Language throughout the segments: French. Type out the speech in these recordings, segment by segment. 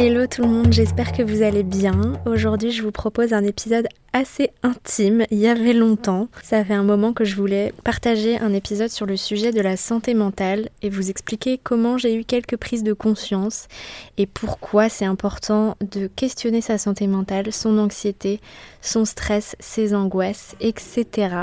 Hello tout le monde, j'espère que vous allez bien. Aujourd'hui je vous propose un épisode assez intime, il y avait longtemps. Ça fait un moment que je voulais partager un épisode sur le sujet de la santé mentale et vous expliquer comment j'ai eu quelques prises de conscience et pourquoi c'est important de questionner sa santé mentale, son anxiété, son stress, ses angoisses, etc.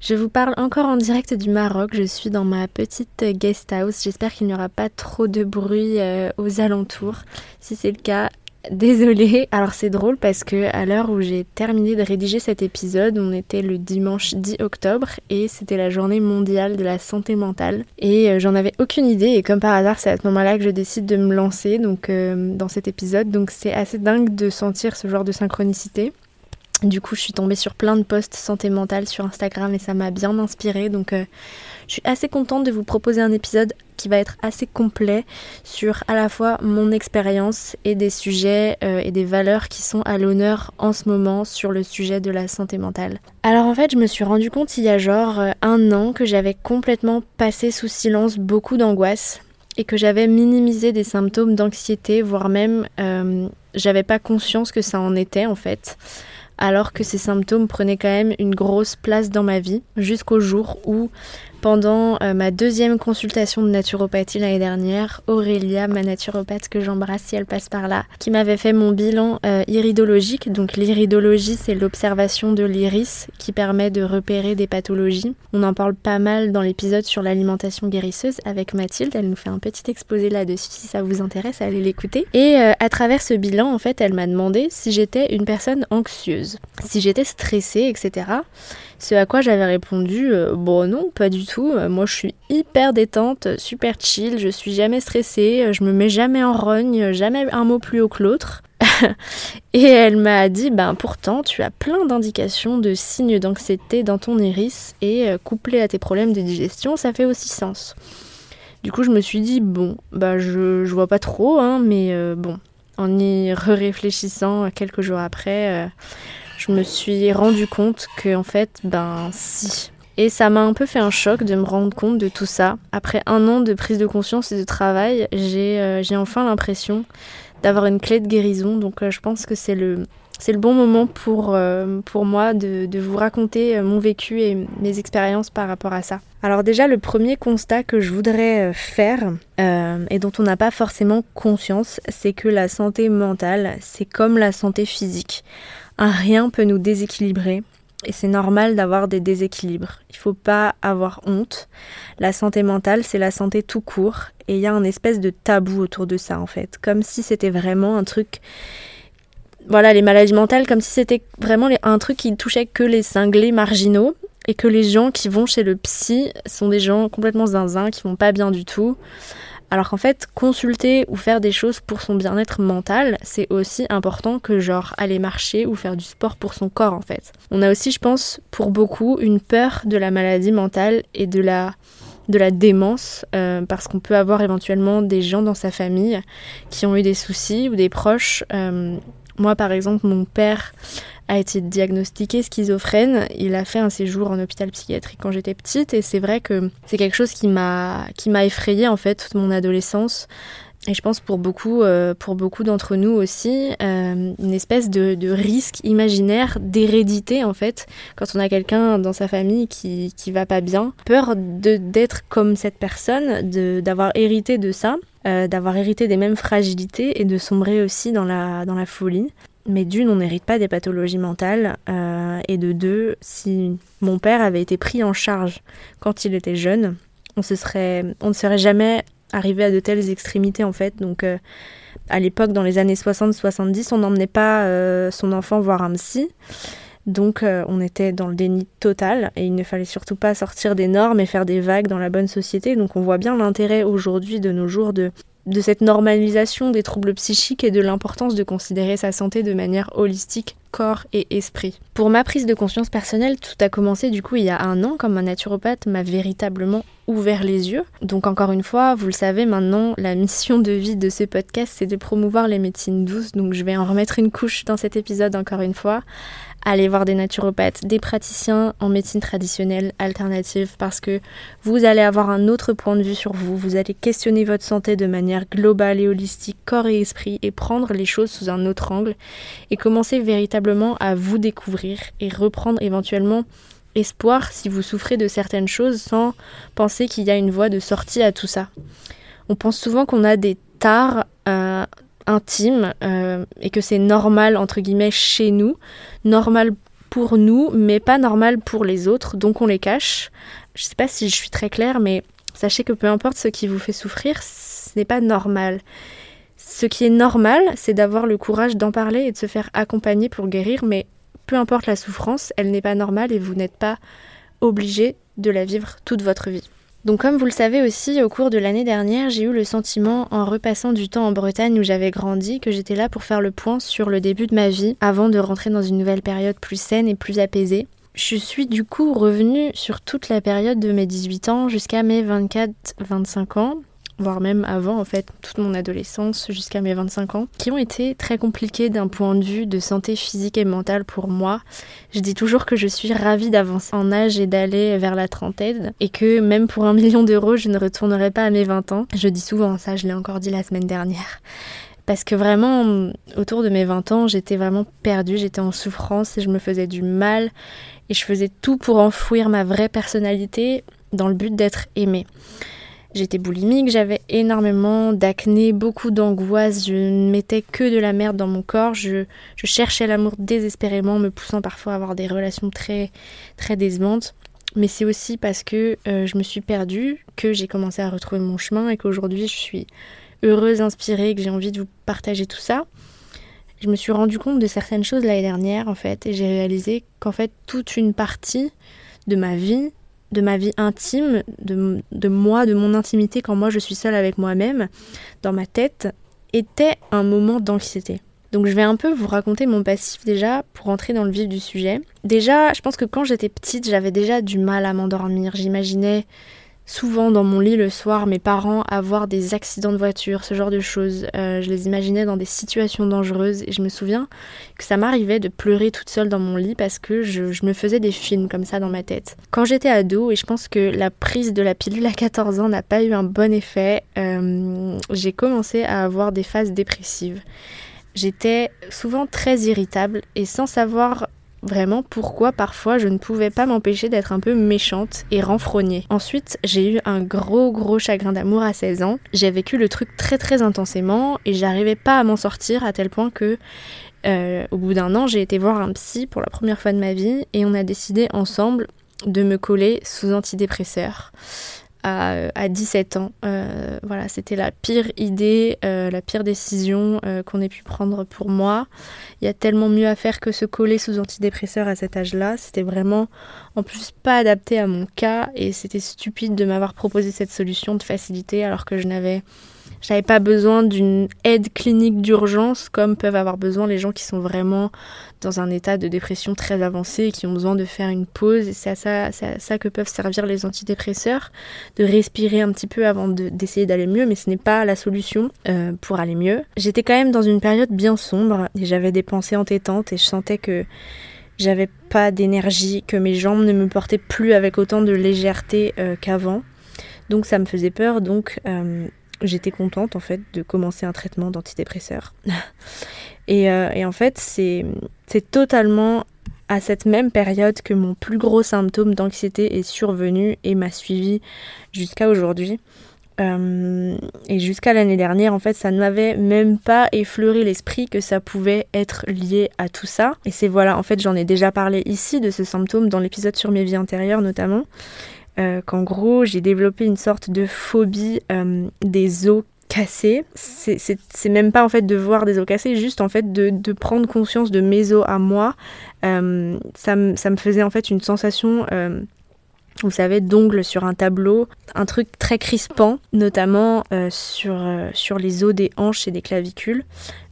Je vous parle encore en direct du Maroc. Je suis dans ma petite guest house. J'espère qu'il n'y aura pas trop de bruit euh, aux alentours. Si c'est le cas, désolée. Alors c'est drôle parce que à l'heure où j'ai terminé de rédiger cet épisode, on était le dimanche 10 octobre et c'était la journée mondiale de la santé mentale. Et euh, j'en avais aucune idée et comme par hasard, c'est à ce moment-là que je décide de me lancer donc euh, dans cet épisode. Donc c'est assez dingue de sentir ce genre de synchronicité. Du coup, je suis tombée sur plein de posts santé mentale sur Instagram et ça m'a bien inspirée. Donc, euh, je suis assez contente de vous proposer un épisode qui va être assez complet sur à la fois mon expérience et des sujets euh, et des valeurs qui sont à l'honneur en ce moment sur le sujet de la santé mentale. Alors en fait, je me suis rendu compte il y a genre euh, un an que j'avais complètement passé sous silence beaucoup d'angoisse et que j'avais minimisé des symptômes d'anxiété, voire même j'avais pas conscience que ça en était en fait alors que ces symptômes prenaient quand même une grosse place dans ma vie, jusqu'au jour où pendant euh, ma deuxième consultation de naturopathie l'année dernière, Aurélia, ma naturopathe que j'embrasse si elle passe par là, qui m'avait fait mon bilan euh, iridologique. Donc l'iridologie, c'est l'observation de l'iris qui permet de repérer des pathologies. On en parle pas mal dans l'épisode sur l'alimentation guérisseuse avec Mathilde. Elle nous fait un petit exposé là-dessus si ça vous intéresse, allez l'écouter. Et euh, à travers ce bilan, en fait, elle m'a demandé si j'étais une personne anxieuse, si j'étais stressée, etc. Ce à quoi j'avais répondu euh, bon non, pas du tout. Euh, moi je suis hyper détente, super chill, je suis jamais stressée, euh, je me mets jamais en rogne, jamais un mot plus haut que l'autre. et elle m'a dit ben pourtant tu as plein d'indications de signes d'anxiété dans ton iris et couplé à tes problèmes de digestion, ça fait aussi sens. Du coup, je me suis dit bon, bah je, je vois pas trop hein, mais bon, en y réfléchissant quelques jours après je me suis rendu compte que en fait, ben si. Et ça m'a un peu fait un choc de me rendre compte de tout ça. Après un an de prise de conscience et de travail, j'ai euh, enfin l'impression d'avoir une clé de guérison. Donc euh, je pense que c'est le, le bon moment pour, euh, pour moi de, de, vous raconter mon vécu et mes expériences par rapport à ça. Alors déjà, le premier constat que je voudrais faire et dont on n'a pas forcément conscience, c'est que la santé mentale, c'est comme la santé physique. Un rien peut nous déséquilibrer et c'est normal d'avoir des déséquilibres. Il faut pas avoir honte. La santé mentale, c'est la santé tout court et il y a un espèce de tabou autour de ça en fait, comme si c'était vraiment un truc voilà, les maladies mentales comme si c'était vraiment un truc qui touchait que les cinglés marginaux et que les gens qui vont chez le psy sont des gens complètement zinzin qui vont pas bien du tout. Alors qu'en fait, consulter ou faire des choses pour son bien-être mental, c'est aussi important que genre aller marcher ou faire du sport pour son corps en fait. On a aussi, je pense, pour beaucoup, une peur de la maladie mentale et de la de la démence euh, parce qu'on peut avoir éventuellement des gens dans sa famille qui ont eu des soucis ou des proches. Euh, moi, par exemple, mon père a été diagnostiqué schizophrène. Il a fait un séjour en hôpital psychiatrique quand j'étais petite et c'est vrai que c'est quelque chose qui m'a qui m'a effrayée en fait toute mon adolescence. Et je pense pour beaucoup, euh, pour beaucoup d'entre nous aussi, euh, une espèce de, de risque imaginaire d'hérédité en fait, quand on a quelqu'un dans sa famille qui, qui va pas bien, peur d'être comme cette personne, d'avoir hérité de ça, euh, d'avoir hérité des mêmes fragilités et de sombrer aussi dans la, dans la folie. mais d'une, on n'hérite pas des pathologies mentales, euh, et de deux, si mon père avait été pris en charge quand il était jeune, on, se serait, on ne serait jamais arrivé à de telles extrémités en fait. Donc euh, à l'époque, dans les années 60-70, on n'emmenait pas son enfant voir un psy. Donc on était dans le déni total et il ne fallait surtout pas sortir des normes et faire des vagues dans la bonne société. Donc on voit bien l'intérêt aujourd'hui de nos jours de de cette normalisation des troubles psychiques et de l'importance de considérer sa santé de manière holistique, corps et esprit. Pour ma prise de conscience personnelle, tout a commencé du coup il y a un an quand ma naturopathe m'a véritablement ouvert les yeux. Donc encore une fois, vous le savez maintenant, la mission de vie de ce podcast c'est de promouvoir les médecines douces, donc je vais en remettre une couche dans cet épisode encore une fois allez voir des naturopathes, des praticiens en médecine traditionnelle alternative parce que vous allez avoir un autre point de vue sur vous, vous allez questionner votre santé de manière globale et holistique, corps et esprit et prendre les choses sous un autre angle et commencer véritablement à vous découvrir et reprendre éventuellement espoir si vous souffrez de certaines choses sans penser qu'il y a une voie de sortie à tout ça. On pense souvent qu'on a des tares euh, intime euh, et que c'est normal entre guillemets chez nous, normal pour nous mais pas normal pour les autres, donc on les cache. Je sais pas si je suis très claire mais sachez que peu importe ce qui vous fait souffrir, ce n'est pas normal. Ce qui est normal, c'est d'avoir le courage d'en parler et de se faire accompagner pour guérir, mais peu importe la souffrance, elle n'est pas normale et vous n'êtes pas obligé de la vivre toute votre vie. Donc comme vous le savez aussi, au cours de l'année dernière, j'ai eu le sentiment, en repassant du temps en Bretagne où j'avais grandi, que j'étais là pour faire le point sur le début de ma vie, avant de rentrer dans une nouvelle période plus saine et plus apaisée. Je suis du coup revenue sur toute la période de mes 18 ans jusqu'à mes 24-25 ans, voire même avant en fait, toute mon adolescence jusqu'à mes 25 ans, qui ont été très compliquées d'un point de vue de santé physique et mentale pour moi. Je dis toujours que je suis ravie d'avancer en âge et d'aller vers la trentaine et que même pour un million d'euros, je ne retournerai pas à mes 20 ans. Je dis souvent ça, je l'ai encore dit la semaine dernière. Parce que vraiment, autour de mes 20 ans, j'étais vraiment perdue, j'étais en souffrance et je me faisais du mal et je faisais tout pour enfouir ma vraie personnalité dans le but d'être aimée. J'étais boulimique, j'avais énormément d'acné, beaucoup d'angoisse, je ne mettais que de la merde dans mon corps, je, cherchais l'amour désespérément, me poussant parfois à avoir des relations très, très décevantes. Mais c'est aussi parce que euh, je me suis perdue que j'ai commencé à retrouver mon chemin et qu'aujourd'hui je suis heureuse, inspirée, que j'ai envie de vous partager tout ça. Je me suis rendu compte de certaines choses l'année dernière en fait et j'ai réalisé qu'en fait toute une partie de ma vie de ma vie intime, de, moi, de mon intimité quand moi je suis seule avec moi-même, dans ma tête, était un moment d'anxiété. Donc je vais un peu vous raconter mon passif déjà pour entrer dans le vif du sujet. Déjà, je pense que quand j'étais petite, j'avais déjà du mal à m'endormir. J'imaginais souvent dans mon lit le soir mes parents avoir des accidents de voiture, ce genre de choses. Euh, je les imaginais dans des situations dangereuses et je me souviens que ça m'arrivait de pleurer toute seule dans mon lit parce que je, me faisais des films comme ça dans ma tête. Quand j'étais ado, et je pense que la prise de la pilule à 14 ans n'a pas eu un bon effet, euh, j'ai commencé à avoir des phases dépressives. J'étais souvent très irritable et sans savoir vraiment pourquoi parfois je ne pouvais pas m'empêcher d'être un peu méchante et renfrognée. Ensuite, j'ai eu un gros gros chagrin d'amour à 16 ans. J'ai vécu le truc très très intensément et j'arrivais pas à m'en sortir à tel point que euh, au bout d'un an, j'ai été voir un psy pour la première fois de ma vie et on a décidé ensemble de me coller sous antidépresseurs à, 17 ans. Euh, voilà, c'était la pire idée, euh, la pire décision euh, qu'on ait pu prendre pour moi. Il y a tellement mieux à faire que se coller sous antidépresseur à cet âge-là. C'était vraiment, en plus, pas adapté à mon cas et c'était stupide de m'avoir proposé cette solution de facilité alors que je n'avais j'avais pas besoin d'une aide clinique d'urgence comme peuvent avoir besoin les gens qui sont vraiment dans un état de dépression très avancé et qui ont besoin de faire une pause. Et c'est à ça, que peuvent servir les antidépresseurs, de respirer un petit peu avant d'essayer d'aller mieux, mais ce n'est pas la solution euh, pour aller mieux. J'étais quand même dans une période bien sombre et j'avais des pensées entêtantes et je sentais que j'avais pas d'énergie, que mes jambes ne me portaient plus avec autant de légèreté euh, qu'avant. Donc ça me faisait peur, donc euh, j'étais contente en fait de commencer un traitement d'antidépresseur. et, euh, et, en fait, c'est totalement à cette même période que mon plus gros symptôme d'anxiété est survenu et m'a suivi jusqu'à aujourd'hui. Euh, et jusqu'à l'année dernière, en fait, ça ne m'avait même pas effleuré l'esprit que ça pouvait être lié à tout ça. Et c'est voilà, en fait, j'en ai déjà parlé ici de ce symptôme dans l'épisode sur mes vies antérieures notamment. Euh, qu'en gros, j'ai développé une sorte de phobie euh, des os cassés. C'est même pas en fait de voir des os cassés, juste en fait de, prendre conscience de mes os à moi. Euh, ça, me faisait en fait une sensation vous savez, d'ongles sur un tableau, un truc très crispant, notamment sur, sur les os des hanches et des clavicules.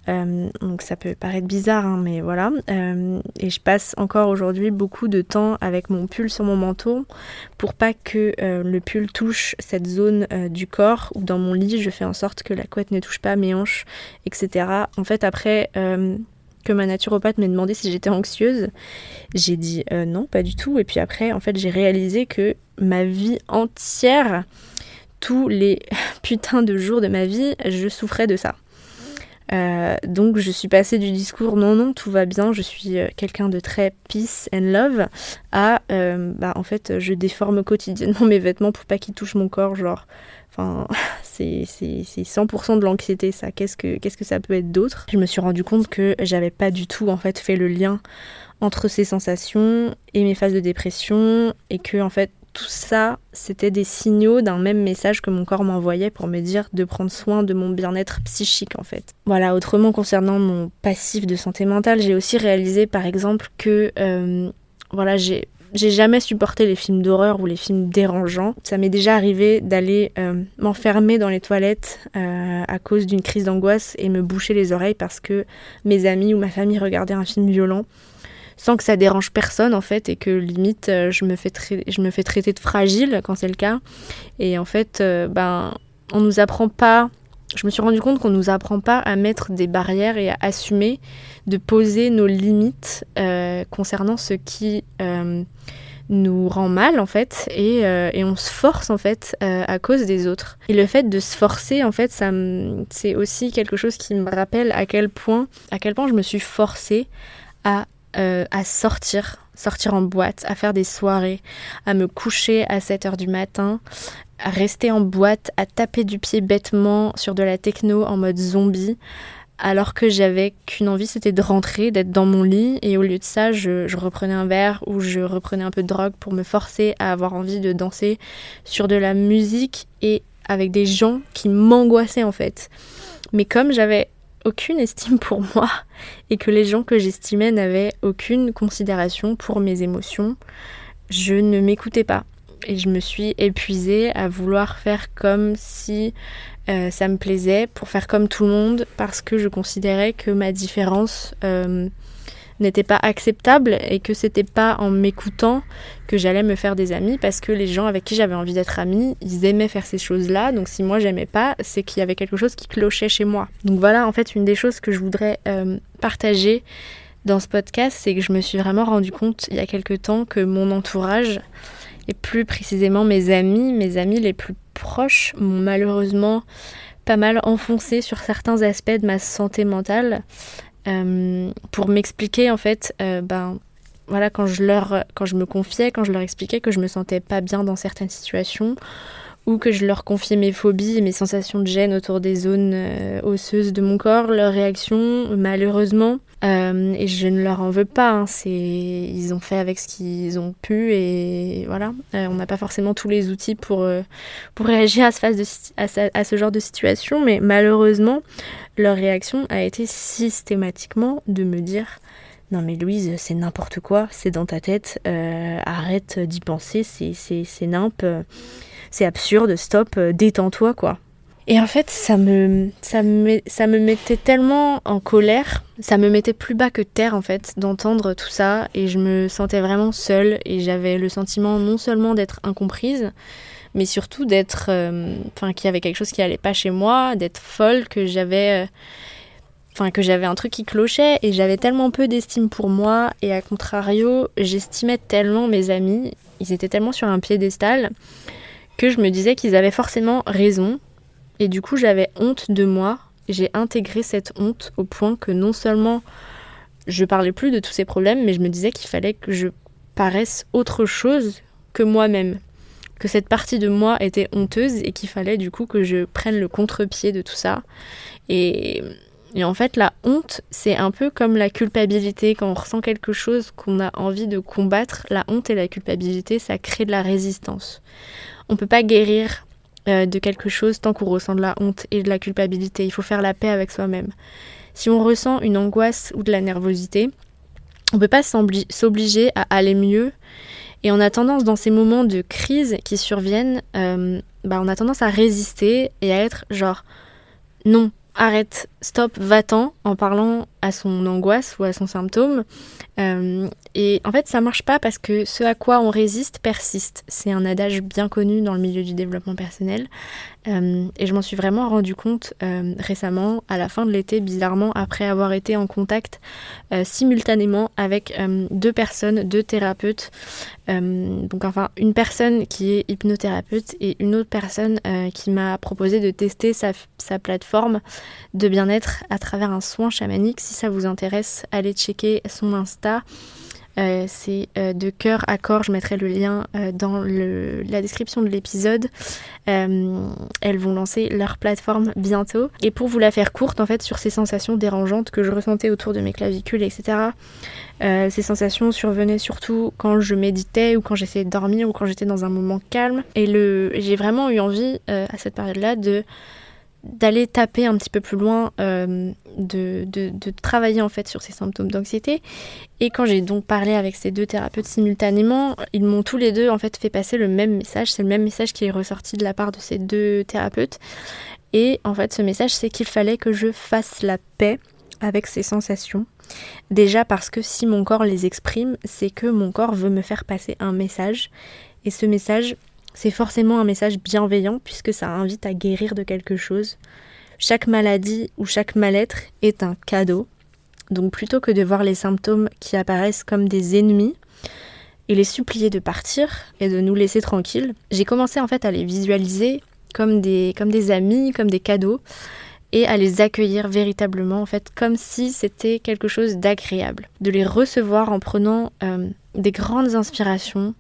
Euh, donc ça peut paraître bizarre, hein, mais voilà. et je passe encore aujourd'hui beaucoup de temps avec mon pull sur mon manteau pour pas que le pull touche cette zone du corps ou dans mon lit, je fais en sorte que la couette ne touche pas mes hanches, etc. En fait, après que ma naturopathe m'ait demandé si j'étais anxieuse. J'ai dit euh, non, pas du tout. Et puis après, en fait, j'ai réalisé que ma vie entière, tous les putains de jours de ma vie, je souffrais de ça. Euh, donc je suis passée du discours non non tout va bien je suis euh, quelqu'un de très peace and love à bah en fait je déforme quotidiennement mes vêtements pour pas qu'ils touchent mon corps genre Enfin, c'est 100% de l'anxiété, ça. Qu'est-ce que, que ça peut être d'autre? Je me suis rendu compte que j'avais pas du tout, en fait, fait le lien entre ces sensations et mes phases de dépression, et que, en fait, tout ça, c'était des signaux d'un même message que mon corps m'envoyait pour me dire de prendre soin de mon bien-être psychique en fait. Voilà, autrement concernant mon passif de santé mentale, j'ai aussi réalisé par exemple que euh, voilà, j'ai jamais supporté les films d'horreur ou les films dérangeants. Ça m'est déjà arrivé d'aller euh, m'enfermer dans les toilettes euh, à cause d'une crise d'angoisse et me boucher les oreilles parce que mes amis ou ma famille regardaient un film violent sans que ça dérange personne en fait et que limite euh, je me fais, je me fais traiter de fragile quand c'est le cas. Et en fait, ben, on nous apprend pas je me suis rendu compte qu'on nous apprend pas à mettre des barrières et à assumer de poser nos limites euh, concernant ce qui euh, nous rend mal en fait et, euh, et on se force en fait à cause des autres. Et le fait de se forcer en fait c'est aussi quelque chose qui me rappelle à quel point à quel point je me suis forcée à, à sortir sortir en boîte, à faire des soirées, à me coucher à 7 heures du matin, à rester en boîte, à taper du pied bêtement sur de la techno en mode zombie, alors que j'avais qu'une envie, c'était de rentrer, d'être dans mon lit, et au lieu de ça, je, reprenais un verre ou je reprenais un peu de drogue pour me forcer à avoir envie de danser sur de la musique et avec des gens qui m'angoissaient en fait. Mais comme j'avais aucune estime pour moi et que les gens que j'estimais n'avaient aucune considération pour mes émotions, je ne m'écoutais pas. Et je me suis épuisée à vouloir faire comme si euh, ça me plaisait, pour faire comme tout le monde, parce que je considérais que ma différence euh, n'était pas acceptable et que c'était pas en m'écoutant que j'allais me faire des amis parce que les gens avec qui j'avais envie d'être amie, ils aimaient faire ces choses-là. Donc si moi j'aimais pas, c'est qu'il y avait quelque chose qui clochait chez moi. Donc voilà, en fait, une des choses que je voudrais euh, partager dans ce podcast, c'est que je me suis vraiment rendu compte il y a quelque temps que mon entourage et plus précisément mes amis, mes amis les plus proches m'ont malheureusement pas mal enfoncé sur certains aspects de ma santé mentale pour m'expliquer en fait, euh, ben voilà, quand je leur, quand je me confiais, quand je leur expliquais que je me sentais pas bien dans certaines situations, ou que je leur confiais mes phobies et mes sensations de gêne autour des zones euh, osseuses de mon corps, leur réaction, malheureusement, et je ne leur en veux pas, hein, c'est ils ont fait avec ce qu'ils ont pu et voilà, on n'a pas forcément tous les outils pour, pour réagir à ce, genre de situation, mais malheureusement, leur réaction a été systématiquement de me dire non mais Louise, c'est n'importe quoi, c'est dans ta tête, euh, arrête d'y penser, c'est nimp, c'est absurde, stop, détends-toi quoi. Et en fait, ça me, ça, me, ça me mettait tellement en colère, ça me mettait plus bas que terre en fait d'entendre tout ça. Et je me sentais vraiment seule. Et j'avais le sentiment non seulement d'être incomprise, mais surtout d'être, euh, enfin, qu'il y avait quelque chose qui allait pas chez moi, d'être folle, que j'avais, euh, enfin, que j'avais un truc qui clochait. Et j'avais tellement peu d'estime pour moi. Et à contrario, j'estimais tellement mes amis, ils étaient tellement sur un piédestal que je me disais qu'ils avaient forcément raison et du coup j'avais honte de moi. J'ai intégré cette honte au point que non seulement je parlais plus de tous ces problèmes, mais je me disais qu'il fallait que je paraisse autre chose que moi-même que cette partie de moi était honteuse et qu'il fallait du coup que je prenne le contre-pied de tout ça. Et, et, en fait, la honte, c'est un peu comme la culpabilité. Quand on ressent quelque chose qu'on a envie de combattre, la honte et la culpabilité, ça crée de la résistance. On peut pas guérir euh, de quelque chose tant qu'on ressent de la honte et de la culpabilité. Il faut faire la paix avec soi-même. Si on ressent une angoisse ou de la nervosité, on ne peut pas s'obliger à aller mieux. Et on a tendance, dans ces moments de crise qui surviennent, euh, bah on a tendance à résister et à être genre non, arrête, stop, va-t'en en parlant à son angoisse ou à son symptôme. Euh, et en fait, ça marche pas parce que ce à quoi on résiste persiste. C'est un adage bien connu dans le milieu du développement personnel. Euh, et je m'en suis vraiment rendu compte euh, récemment, à la fin de l'été, bizarrement, après avoir été en contact simultanément avec deux personnes, deux thérapeutes. donc enfin, une personne qui est hypnothérapeute et une autre personne qui m'a proposé de tester sa, sa plateforme de bien-être à travers un soin chamanique. Si ça vous intéresse, allez checker son Insta. Euh, c'est euh, de cœur à corps, je mettrai le lien euh, dans la description de l'épisode. elles vont lancer leur plateforme bientôt. Et pour vous la faire courte, en fait, sur ces sensations dérangeantes que je ressentais autour de mes clavicules, etc., ces sensations survenaient surtout quand je méditais ou quand j'essayais de dormir ou quand j'étais dans un moment calme. Et j'ai vraiment eu envie à cette période-là de d'aller taper un petit peu plus loin, euh, de, de, de, travailler en fait sur ces symptômes d'anxiété. Et quand j'ai donc parlé avec ces deux thérapeutes simultanément, ils m'ont tous les deux en fait fait passer le même message. C'est le même message qui est ressorti de la part de ces deux thérapeutes. Et en fait, ce message, c'est qu'il fallait que je fasse la paix avec ces sensations. Déjà parce que si mon corps les exprime, c'est que mon corps veut me faire passer un message. Et ce message, c'est forcément un message bienveillant puisque ça invite à guérir de quelque chose. Chaque maladie ou chaque mal-être est un cadeau. Donc plutôt que de voir les symptômes qui apparaissent comme des ennemis et les supplier de partir et de nous laisser tranquilles, j'ai commencé en fait à les visualiser comme des, comme des amis, comme des cadeaux et à les accueillir véritablement en fait comme si c'était quelque chose d'agréable. De les recevoir en prenant euh, des grandes inspirations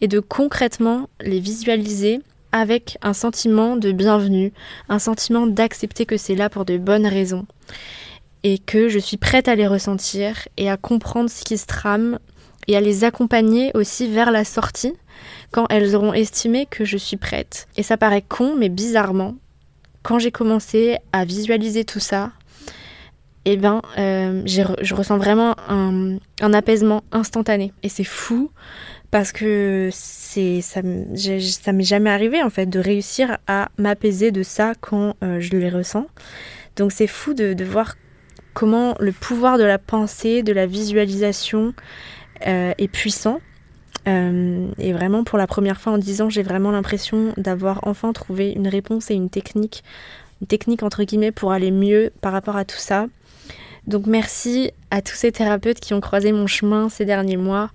et de concrètement les visualiser avec un sentiment de bienvenue, un sentiment d'accepter que c'est là pour de bonnes raisons et que je suis prête à les ressentir et à comprendre ce qui se trame et à les accompagner aussi vers la sortie quand elles auront estimé que je suis prête. Et ça paraît con, mais bizarrement, quand j'ai commencé à visualiser tout ça, eh ben, euh, je ressens vraiment un, un apaisement instantané. Et c'est fou parce que c'est ça, ça m'est jamais arrivé en fait de réussir à m'apaiser de ça quand euh, je les ressens. Donc c'est fou de, voir comment le pouvoir de la pensée, de la visualisation euh, est puissant. Et vraiment pour la première fois en 10 ans, j'ai vraiment l'impression d'avoir enfin trouvé une réponse et une technique, une technique entre guillemets pour aller mieux par rapport à tout ça. Donc merci à tous ces thérapeutes qui ont croisé mon chemin ces derniers mois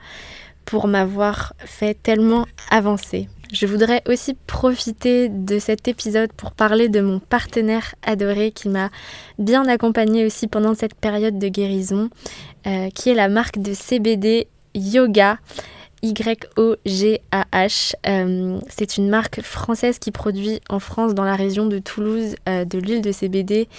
pour m'avoir fait tellement avancer. Je voudrais aussi profiter de cet épisode pour parler de mon partenaire adoré qui m'a bien accompagnée aussi pendant cette période de guérison, euh, qui est la marque de CBD Yoga. Y-O-G-A-H. Euh, c'est une marque française qui produit en France, dans la région de Toulouse, euh, de l'huile de CBD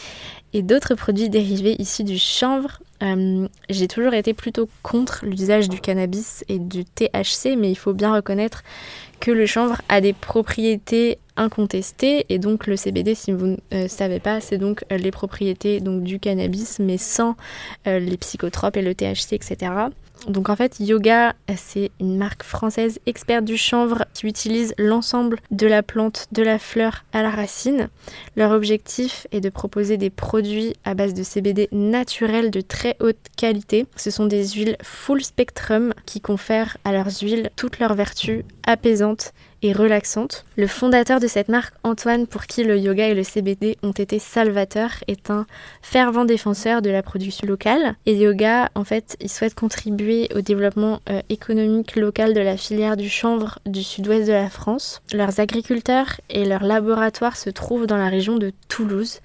et d'autres produits dérivés issus du chanvre. Euh, j'ai toujours été plutôt contre l'usage du cannabis et du THC, mais il faut bien reconnaître que le chanvre a des propriétés incontestées et donc le CBD, si vous ne savez pas, c'est donc les propriétés du cannabis, mais sans les psychotropes et le THC, etc. Donc en fait, Yoga, c'est une marque française experte du chanvre qui utilise l'ensemble de la plante, de la fleur à la racine. Leur objectif est de proposer des produits à base de CBD naturels de très haute qualité. Ce sont des huiles full spectrum qui confèrent à leurs huiles toutes leurs vertus apaisantes relaxante. Le fondateur de cette marque, Antoine, pour qui le yoga et le CBD ont été salvateurs, est un fervent défenseur de la production locale. Et yoga, en fait, il souhaite contribuer au développement euh, économique local de la filière du chanvre du sud-ouest de la France. Leurs agriculteurs et leurs laboratoires se trouvent dans la région de Toulouse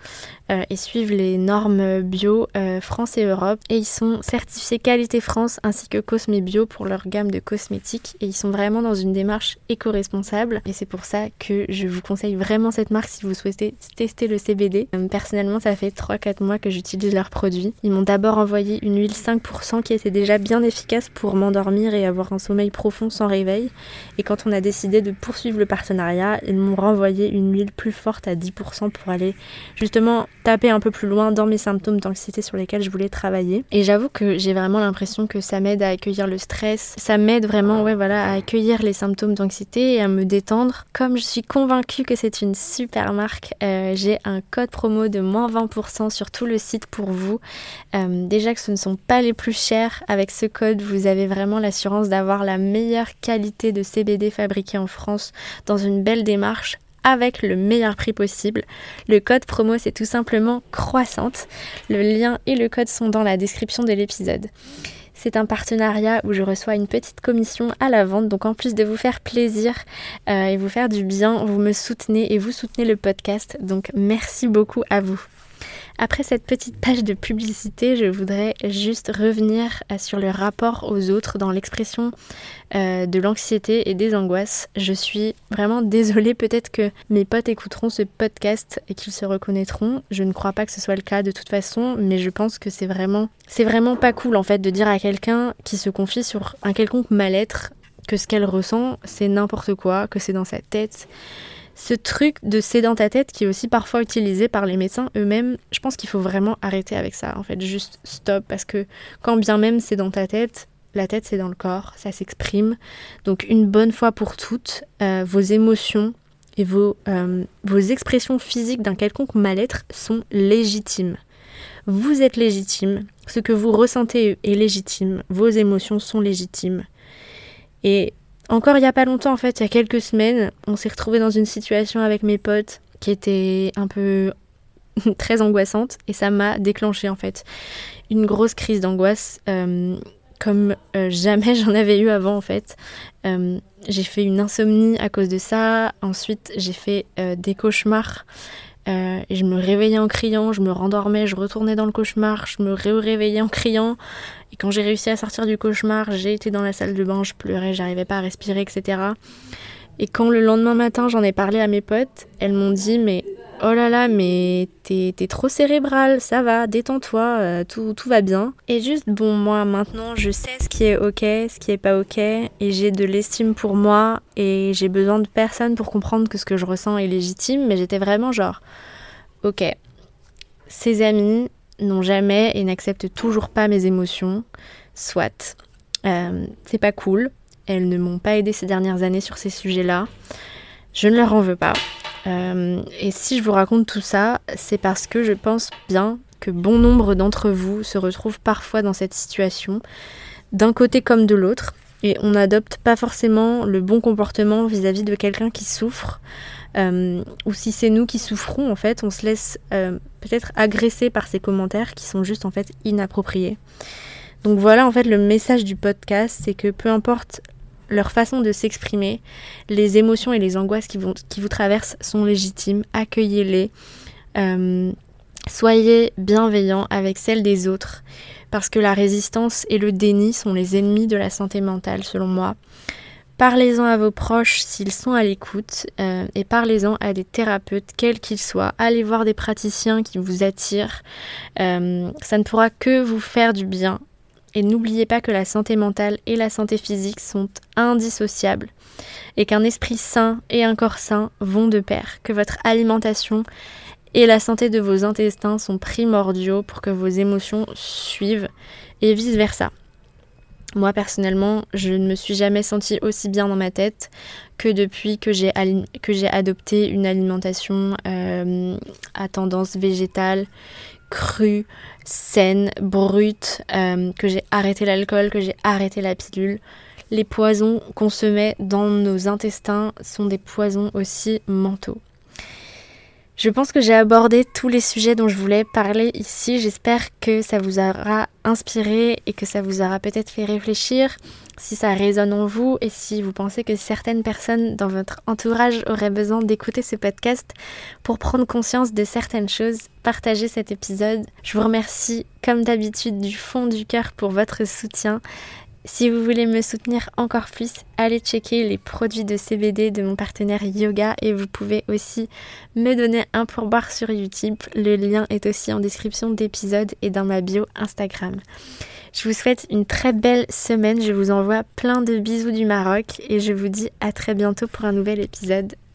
euh, et suivent les normes bio euh, France et Europe. Et ils sont certifiés qualité France ainsi que Cosme Bio pour leur gamme de cosmétiques. Et ils sont vraiment dans une démarche éco-responsable et c'est pour ça que je vous conseille vraiment cette marque si vous souhaitez tester le CBD. Euh, personnellement, ça fait 3-4 mois que j'utilise leurs produits. Ils m'ont d'abord envoyé une huile 5% qui était déjà bien efficace pour m'endormir et avoir un sommeil profond sans réveil. Et quand on a décidé de poursuivre le partenariat, ils m'ont renvoyé une huile plus forte à 10% pour aller justement taper un peu plus loin dans mes symptômes d'anxiété sur lesquels je voulais travailler. Et j'avoue que j'ai vraiment l'impression que ça m'aide à accueillir le stress, ça m'aide vraiment ouais, voilà, à accueillir les symptômes d'anxiété et à me détendre. Comme je suis convaincue que c'est une super marque, euh, j'ai un code promo de moins 20% sur tout le site pour vous. Euh, déjà que ce ne sont pas les plus chers, avec ce code, vous avez vraiment l'assurance d'avoir la meilleure qualité de CBD fabriqué en France dans une belle démarche avec le meilleur prix possible. Le code promo c'est tout simplement croissante. Le lien et le code sont dans la description de l'épisode. C'est un partenariat où je reçois une petite commission à la vente. Donc en plus de vous faire plaisir euh, et vous faire du bien, vous me soutenez et vous soutenez le podcast. Donc merci beaucoup à vous. Après cette petite page de publicité, je voudrais juste revenir euh, sur le rapport aux autres dans l'expression euh, de l'anxiété et des angoisses. Je suis vraiment désolée, peut-être que mes potes écouteront ce podcast et qu'ils se reconnaîtront. Je ne crois pas que ce soit le cas de toute façon, mais je pense que c'est vraiment, c'est vraiment pas cool en fait de dire à quelqu'un qui se confie sur un quelconque mal-être que ce qu'elle ressent, c'est n'importe quoi, que c'est dans sa tête ce truc de c'est dans ta tête qui est aussi parfois utilisé par les médecins eux-mêmes, je pense qu'il faut vraiment arrêter avec ça, en fait, juste stop, parce que quand bien même c'est dans ta tête, la tête c'est dans le corps, ça s'exprime. Donc une bonne fois pour toutes, euh, vos émotions et vos, euh, vos expressions physiques d'un quelconque mal-être sont légitimes. Vous êtes légitime, ce que vous ressentez est légitime, vos émotions sont légitimes. Et encore il n'y a pas longtemps, en fait, il y a quelques semaines, on s'est retrouvé dans une situation avec mes potes qui était un peu très angoissante et ça m'a déclenché en fait une grosse crise d'angoisse euh, comme euh, jamais j'en avais eu avant en fait. Euh, j'ai fait une insomnie à cause de ça. Ensuite, j'ai fait des cauchemars. Et je me réveillais en criant, je me rendormais, je retournais dans le cauchemar, je me réveillais en criant. Et quand j'ai réussi à sortir du cauchemar, j'ai été dans la salle de bain, je pleurais, j'arrivais pas à respirer, etc. Et quand le lendemain matin j'en ai parlé à mes potes, elles m'ont dit mais oh là là mais t'es trop cérébral, ça va, détends-toi, euh, tout, tout va bien. Et juste bon moi maintenant je sais ce qui est ok, ce qui est pas ok, et j'ai de l'estime pour moi et j'ai besoin de personne pour comprendre que ce que je ressens est légitime, mais j'étais vraiment genre ok, ses amis, n'ont jamais et n'acceptent toujours pas mes émotions, soit. Euh, c'est pas cool. Elles ne m'ont pas aidé ces dernières années sur ces sujets-là. Je ne leur en veux pas. Euh, et si je vous raconte tout ça, c'est parce que je pense bien que bon nombre d'entre vous se retrouvent parfois dans cette situation, d'un côté comme de l'autre, et on n'adopte pas forcément le bon comportement vis-à-vis de quelqu'un qui souffre, euh, ou si c'est nous qui souffrons, en fait, on se laisse euh, peut-être agresser par ces commentaires qui sont juste en fait inappropriés. Donc voilà, en fait, le message du podcast, c'est que peu importe leur façon de s'exprimer, les émotions et les angoisses qui, vous traversent sont légitimes, accueillez-les. Euh, soyez bienveillants avec celles des autres parce que la résistance et le déni sont les ennemis de la santé mentale selon moi. Parlez-en à vos proches s'ils sont à l'écoute euh, et parlez-en à des thérapeutes, quels qu'ils soient. Allez voir des praticiens qui vous attirent. Euh, ça ne pourra que vous faire du bien. Et n'oubliez pas que la santé mentale et la santé physique sont indissociables et qu'un esprit sain et un corps sain vont de pair, que votre alimentation et la santé de vos intestins sont primordiaux pour que vos émotions suivent et vice-versa. Moi personnellement, je ne me suis jamais sentie aussi bien dans ma tête que depuis que j'ai, adopté une alimentation euh, à tendance végétale, crue, saine, brute, euh, que j'ai arrêté l'alcool, que j'ai arrêté la pilule. Les poisons qu'on se met dans nos intestins sont des poisons aussi mentaux. Je pense que j'ai abordé tous les sujets dont je voulais parler ici. J'espère que ça vous aura inspiré et que ça vous aura peut-être fait réfléchir si ça résonne en vous et si vous pensez que certaines personnes dans votre entourage auraient besoin d'écouter ce podcast pour prendre conscience de certaines choses, partagez cet épisode. Je vous remercie comme d'habitude du fond du cœur pour votre soutien Si vous voulez me soutenir encore plus, allez checker les produits de CBD de mon partenaire Yoga et vous pouvez aussi me donner un pourboire sur YouTube. Le lien est aussi en description d'épisode et dans ma bio Instagram. Je vous souhaite une très belle semaine, je vous envoie plein de bisous du Maroc et je vous dis à très bientôt pour un nouvel épisode.